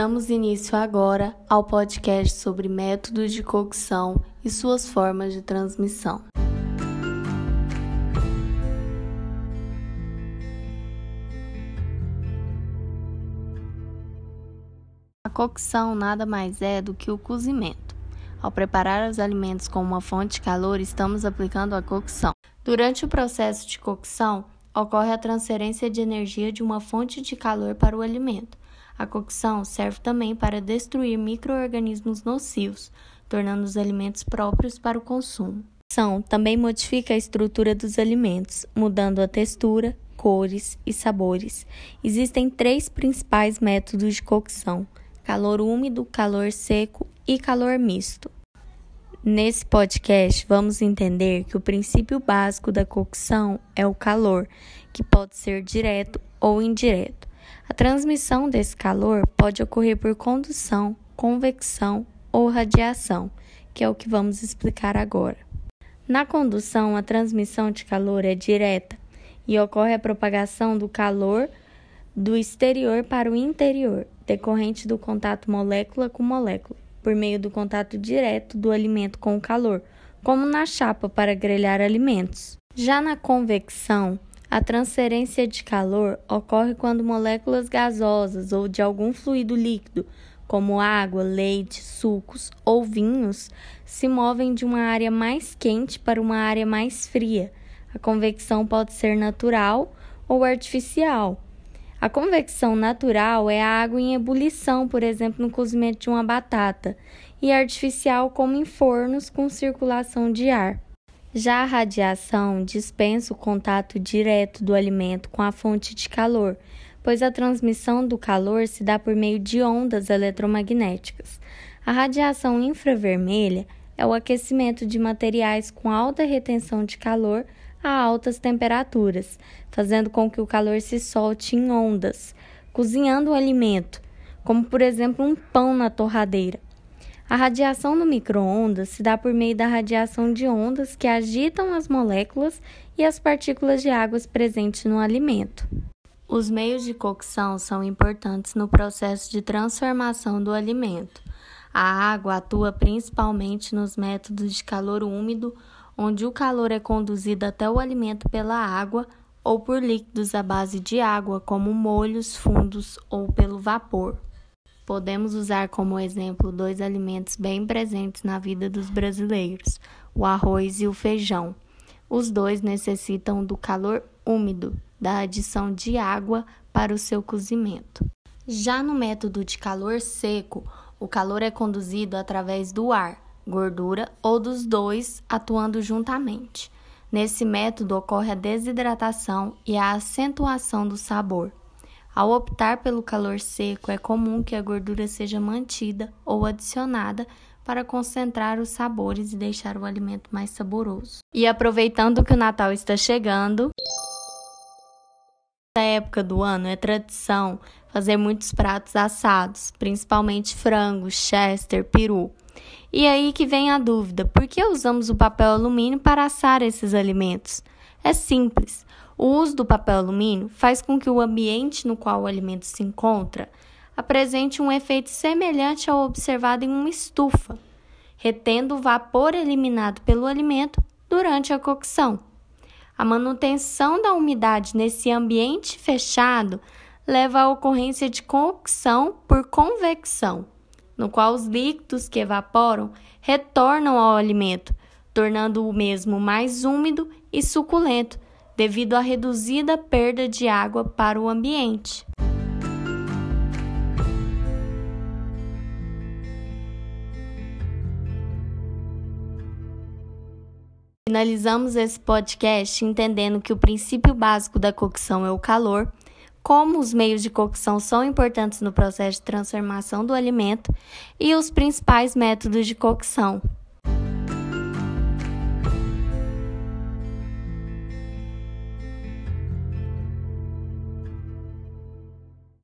Damos início agora ao podcast sobre métodos de cocção e suas formas de transmissão. A cocção nada mais é do que o cozimento. Ao preparar os alimentos com uma fonte de calor, estamos aplicando a cocção. Durante o processo de cocção, ocorre a transferência de energia de uma fonte de calor para o alimento. A cocção serve também para destruir microorganismos nocivos, tornando os alimentos próprios para o consumo. A cocção também modifica a estrutura dos alimentos, mudando a textura, cores e sabores. Existem três principais métodos de cocção: calor úmido, calor seco e calor misto. Nesse podcast, vamos entender que o princípio básico da cocção é o calor, que pode ser direto ou indireto. A transmissão desse calor pode ocorrer por condução, convecção ou radiação, que é o que vamos explicar agora. Na condução, a transmissão de calor é direta e ocorre a propagação do calor do exterior para o interior, decorrente do contato molécula com molécula, por meio do contato direto do alimento com o calor, como na chapa para grelhar alimentos. Já na convecção, a transferência de calor ocorre quando moléculas gasosas ou de algum fluido líquido, como água, leite, sucos ou vinhos, se movem de uma área mais quente para uma área mais fria. A convecção pode ser natural ou artificial. A convecção natural é a água em ebulição, por exemplo, no cozimento de uma batata, e artificial, como em fornos com circulação de ar. Já a radiação dispensa o contato direto do alimento com a fonte de calor, pois a transmissão do calor se dá por meio de ondas eletromagnéticas. A radiação infravermelha é o aquecimento de materiais com alta retenção de calor a altas temperaturas, fazendo com que o calor se solte em ondas, cozinhando o alimento, como por exemplo um pão na torradeira. A radiação no micro-ondas se dá por meio da radiação de ondas que agitam as moléculas e as partículas de água presentes no alimento. Os meios de cocção são importantes no processo de transformação do alimento. A água atua principalmente nos métodos de calor úmido onde o calor é conduzido até o alimento pela água ou por líquidos à base de água, como molhos, fundos ou pelo vapor. Podemos usar como exemplo dois alimentos bem presentes na vida dos brasileiros: o arroz e o feijão. Os dois necessitam do calor úmido, da adição de água para o seu cozimento. Já no método de calor seco, o calor é conduzido através do ar gordura ou dos dois atuando juntamente. Nesse método ocorre a desidratação e a acentuação do sabor. Ao optar pelo calor seco, é comum que a gordura seja mantida ou adicionada para concentrar os sabores e deixar o alimento mais saboroso. E aproveitando que o Natal está chegando, nessa época do ano é tradição fazer muitos pratos assados, principalmente frango, chester, peru. E aí que vem a dúvida: por que usamos o papel alumínio para assar esses alimentos? É simples. O uso do papel alumínio faz com que o ambiente no qual o alimento se encontra apresente um efeito semelhante ao observado em uma estufa, retendo o vapor eliminado pelo alimento durante a cocção. A manutenção da umidade nesse ambiente fechado leva à ocorrência de cocção por convecção no qual os líquidos que evaporam retornam ao alimento, tornando o mesmo mais úmido e suculento, devido à reduzida perda de água para o ambiente. Finalizamos esse podcast entendendo que o princípio básico da cocção é o calor como os meios de cocção são importantes no processo de transformação do alimento e os principais métodos de cocção.